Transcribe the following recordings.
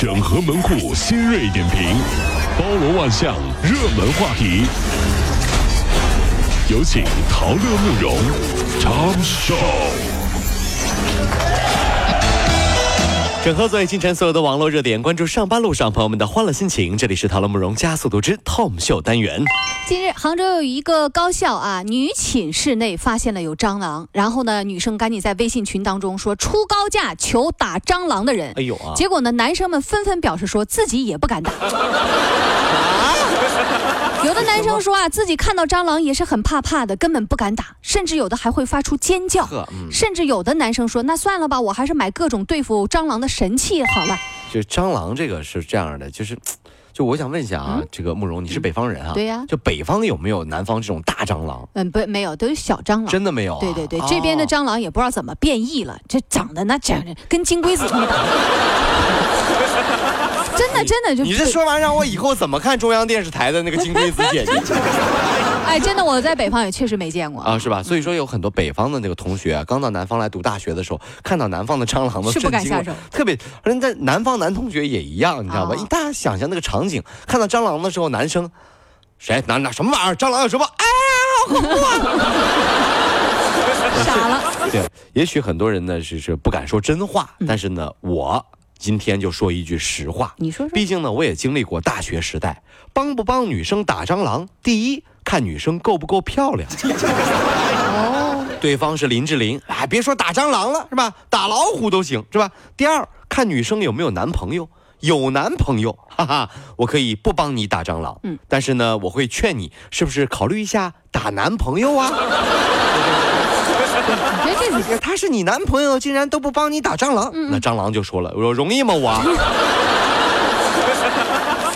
整合门户新锐点评，包罗万象，热门话题。有请陶乐慕容长寿。整合最清晨所有的网络热点，关注上班路上朋友们的欢乐心情。这里是陶乐慕容加速度之 Tom 秀单元。近日，杭州有一个高校啊，女寝室内发现了有蟑螂，然后呢，女生赶紧在微信群当中说出高价求打蟑螂的人。哎呦啊！结果呢，男生们纷纷表示说自己也不敢打。有 的男生说啊，自己看到蟑螂也是很怕怕的，根本不敢打，甚至有的还会发出尖叫。甚至有的男生说，那算了吧，我还是买各种对付蟑螂的神器好了。就蟑螂这个是这样的，就是，就我想问一下啊，这个慕容，你是北方人啊？对呀。就北方有没有南方这种大蟑螂？嗯，不，没有，都是小蟑螂。真的没有？对对对，这边的蟑螂也不知道怎么变异了，这长得那简直跟金龟子似的。真的真的就你这说完让我以后怎么看中央电视台的那个金龟子姐姐？哎，真的我在北方也确实没见过啊，是吧？所以说有很多北方的那个同学啊，刚到南方来读大学的时候，看到南方的蟑螂都是不敢下手，特别人在南方男同学也一样，你知道吧？大家想象那个场景，看到蟑螂的时候，男生谁哪哪什么玩意儿？蟑螂有什么？哎呀，好恐怖啊！傻了。对，也许很多人呢是是不敢说真话，但是呢，我。今天就说一句实话，你说说。毕竟呢，我也经历过大学时代，帮不帮女生打蟑螂，第一看女生够不够漂亮。哦，对方是林志玲，哎，别说打蟑螂了，是吧？打老虎都行，是吧？第二看女生有没有男朋友，有男朋友，哈哈，我可以不帮你打蟑螂，嗯，但是呢，我会劝你，是不是考虑一下打男朋友啊？他是你男朋友，竟然都不帮你打蟑螂，那蟑螂就说了：“我说容易吗？我。”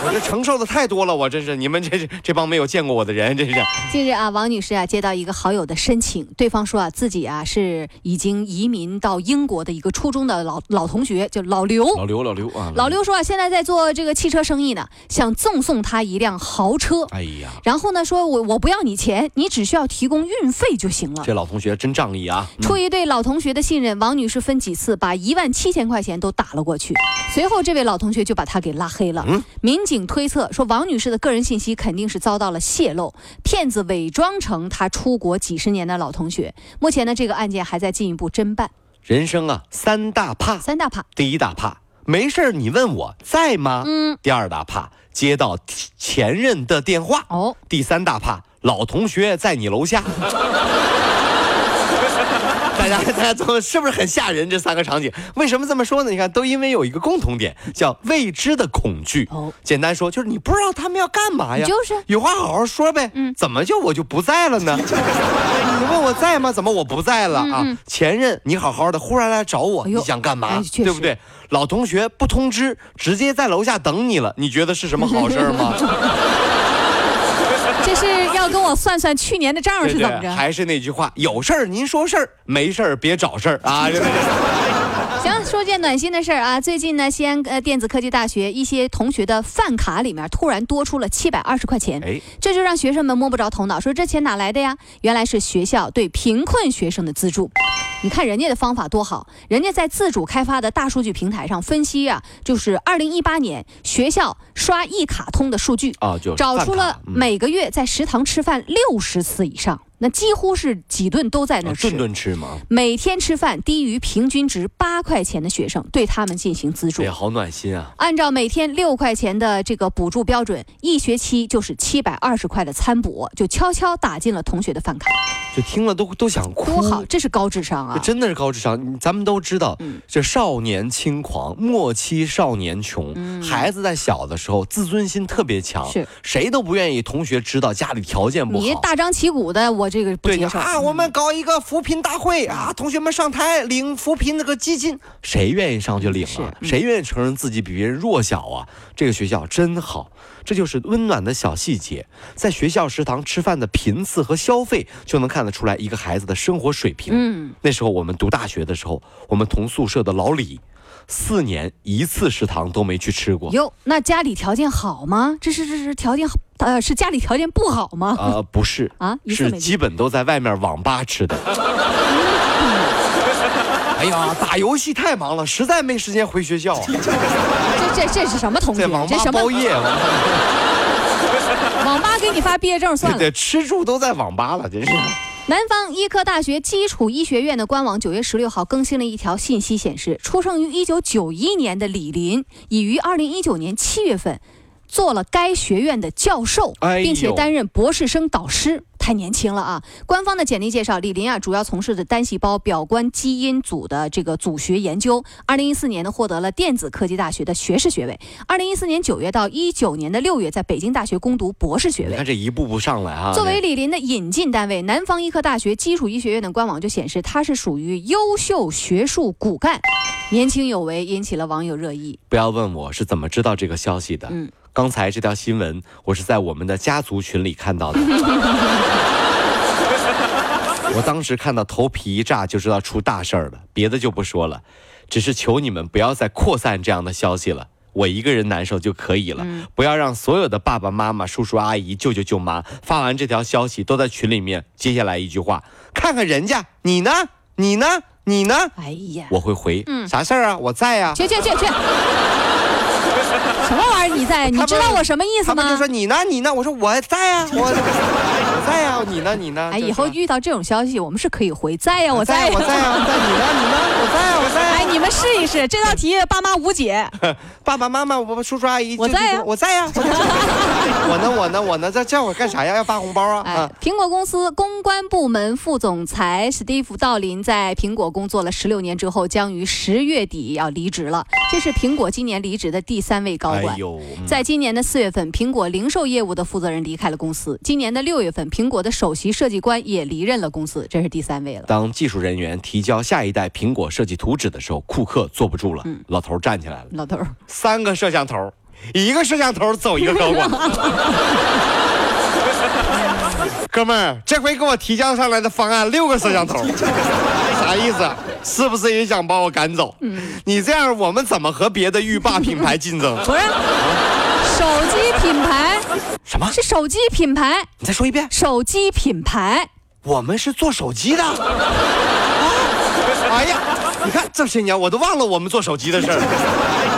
我这承受的太多了，我真是你们这是这帮没有见过我的人，真是。近日啊，王女士啊接到一个好友的申请，对方说啊自己啊是已经移民到英国的一个初中的老老同学，叫老刘。老刘，老刘啊。老刘说啊，现在在做这个汽车生意呢，想赠送他一辆豪车。哎呀。然后呢，说我我不要你钱，你只需要提供运费就行了。这老同学真仗义啊！出于对老同学的信任，王女士分几次把一万七千块钱都打了过去。随后，这位老同学就把他给拉黑了。嗯。民警。警推测说，王女士的个人信息肯定是遭到了泄露，骗子伪装成她出国几十年的老同学。目前呢，这个案件还在进一步侦办。人生啊，三大怕，三大怕。第一大怕，没事儿你问我在吗？嗯。第二大怕，接到前任的电话。哦。第三大怕，老同学在你楼下。大家，大家都是不是很吓人？这三个场景为什么这么说呢？你看，都因为有一个共同点，叫未知的恐惧。哦，简单说就是你不知道他们要干嘛呀。就是，有话好好说呗。嗯，怎么就我就不在了呢？你问我在吗？怎么我不在了啊？前任，你好好的，忽然来找我，你想干嘛？对不对？老同学不通知，直接在楼下等你了，你觉得是什么好事吗？是要跟我算算去年的账是怎么着？还是那句话，有事儿您说事儿，没事儿别找事儿啊！行，说件暖心的事儿啊，最近呢，西安呃电子科技大学一些同学的饭卡里面突然多出了七百二十块钱，这就让学生们摸不着头脑，说这钱哪来的呀？原来是学校对贫困学生的资助。你看人家的方法多好，人家在自主开发的大数据平台上分析啊，就是二零一八年学校刷一卡通的数据啊，就找出了每个月在食堂吃饭六十次以上。那几乎是几顿都在那吃，顿顿吃吗？每天吃饭低于平均值八块钱的学生，对他们进行资助，也好暖心啊！按照每天六块钱的这个补助标准，一学期就是七百二十块的餐补，就悄悄打进了同学的饭卡。就听了都都想哭，多好！这是高智商啊！真的是高智商。咱们都知道，这少年轻狂，莫欺少年穷。孩子在小的时候自尊心特别强，是谁都不愿意同学知道家里条件不好。你大张旗鼓的，我这个不接受啊！我们搞一个扶贫大会啊，同学们上台领扶贫那个基金，谁愿意上去领啊？谁愿意承认自己比别人弱小啊？这个学校真好。这就是温暖的小细节，在学校食堂吃饭的频次和消费，就能看得出来一个孩子的生活水平。嗯，那时候我们读大学的时候，我们同宿舍的老李，四年一次食堂都没去吃过。哟，那家里条件好吗？这是这是条件好，呃，是家里条件不好吗？呃，不是啊，是基本都在外面网吧吃的。哎呀，打游戏太忙了，实在没时间回学校。这这这是什么同学？在网吧包夜。网吧给你发毕业证算了。对，吃住都在网吧了，真是。南方医科大学基础医学院的官网九月十六号更新了一条信息，显示出生于一九九一年的李林已于二零一九年七月份做了该学院的教授，并且担任博士生导师。太年轻了啊！官方的简历介绍，李林啊，主要从事的单细胞表观基因组的这个组学研究。二零一四年呢，获得了电子科技大学的学士学位。二零一四年九月到一九年的六月，在北京大学攻读博士学位。你看这一步步上来啊！作为李林的引进单位，南方医科大学基础医学院的官网就显示，他是属于优秀学术骨干，年轻有为，引起了网友热议。不要问我是怎么知道这个消息的。嗯。刚才这条新闻，我是在我们的家族群里看到的。我当时看到头皮一炸，就知道出大事儿了。别的就不说了，只是求你们不要再扩散这样的消息了。我一个人难受就可以了，不要让所有的爸爸妈妈、叔叔阿姨、舅舅舅妈发完这条消息都在群里面。接下来一句话，看看人家，你呢？你呢？你呢？哎呀，我会回，啥事儿啊？我在呀。去去去去。你在？你知道我什么意思吗？他就说你呢？你呢？我说我在呀，我我 在呀。你呢？你呢？哎，以后遇到这种消息，我们是可以回在呀，我在，我在呀，在你呢？你呢？我在呀，我在。哎，你们试一试这道题，爸妈无解。爸爸妈妈，我叔叔阿姨，我在呀，我在呀。我呢？我呢？我呢？这叫我干啥呀？要发红包啊？哎，苹果公司公关部门副总裁史蒂夫·道林在苹果工作了十六年之后，将于十月底要离职了。这是苹果今年离职的第三位高管。在今年的四月份，苹果零售业务的负责人离开了公司。今年的六月份，苹果的首席设计官也离任了公司，这是第三位了。当技术人员提交下一代苹果设计图纸的时候，库克坐不住了，老头站起来了。老头，三个摄像头，一个摄像头走一个高管。哥们儿，这回给我提交上来的方案六个摄像头，啥意思？是不是也想把我赶走？你这样，我们怎么和别的浴霸品牌竞争？不是，手机品牌什么？是手机品牌？你再说一遍。手机品牌，我们是做手机的。哎呀，你看这些年我都忘了我们做手机的事儿，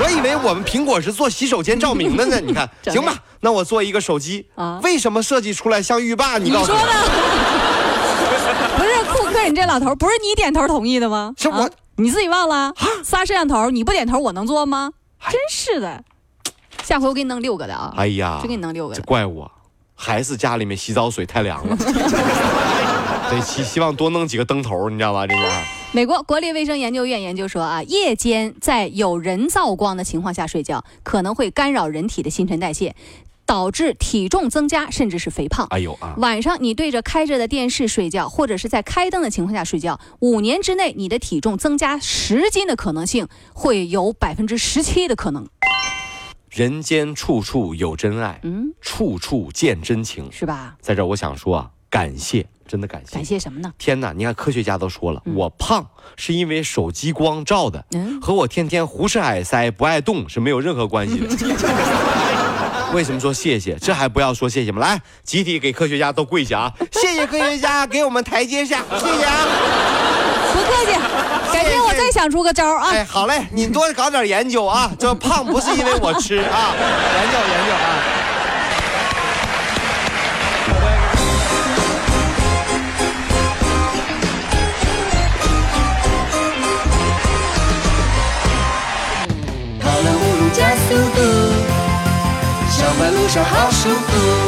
我以为我们苹果是做洗手间照明的呢。你看，行吧，那我做一个手机啊？为什么设计出来像浴霸？你告诉我。不是库克，你这老头不是你点头同意的吗？是我，你自己忘了？仨摄像头，你不点头我能做吗？真是的，下回我给你弄六个的啊！哎呀，就给你弄六个。这怪我，还是家里面洗澡水太凉了。得希希望多弄几个灯头，你知道吧？这是。美国国立卫生研究院研究说啊，夜间在有人造光的情况下睡觉，可能会干扰人体的新陈代谢，导致体重增加，甚至是肥胖。哎呦啊！晚上你对着开着的电视睡觉，或者是在开灯的情况下睡觉，五年之内你的体重增加十斤的可能性会有百分之十七的可能。人间处处有真爱，嗯，处处见真情，是吧？在这我想说啊。感谢，真的感谢。感谢什么呢？天哪！你看，科学家都说了，我胖是因为手机光照的，和我天天胡吃海塞不爱动是没有任何关系的。为什么说谢谢？这还不要说谢谢吗？来，集体给科学家都跪下啊！谢谢科学家给我们台阶下，谢谢啊！不客气，改天我再想出个招啊！哎，好嘞，你多搞点研究啊！这胖不是因为我吃啊，研究研究啊！好舒服。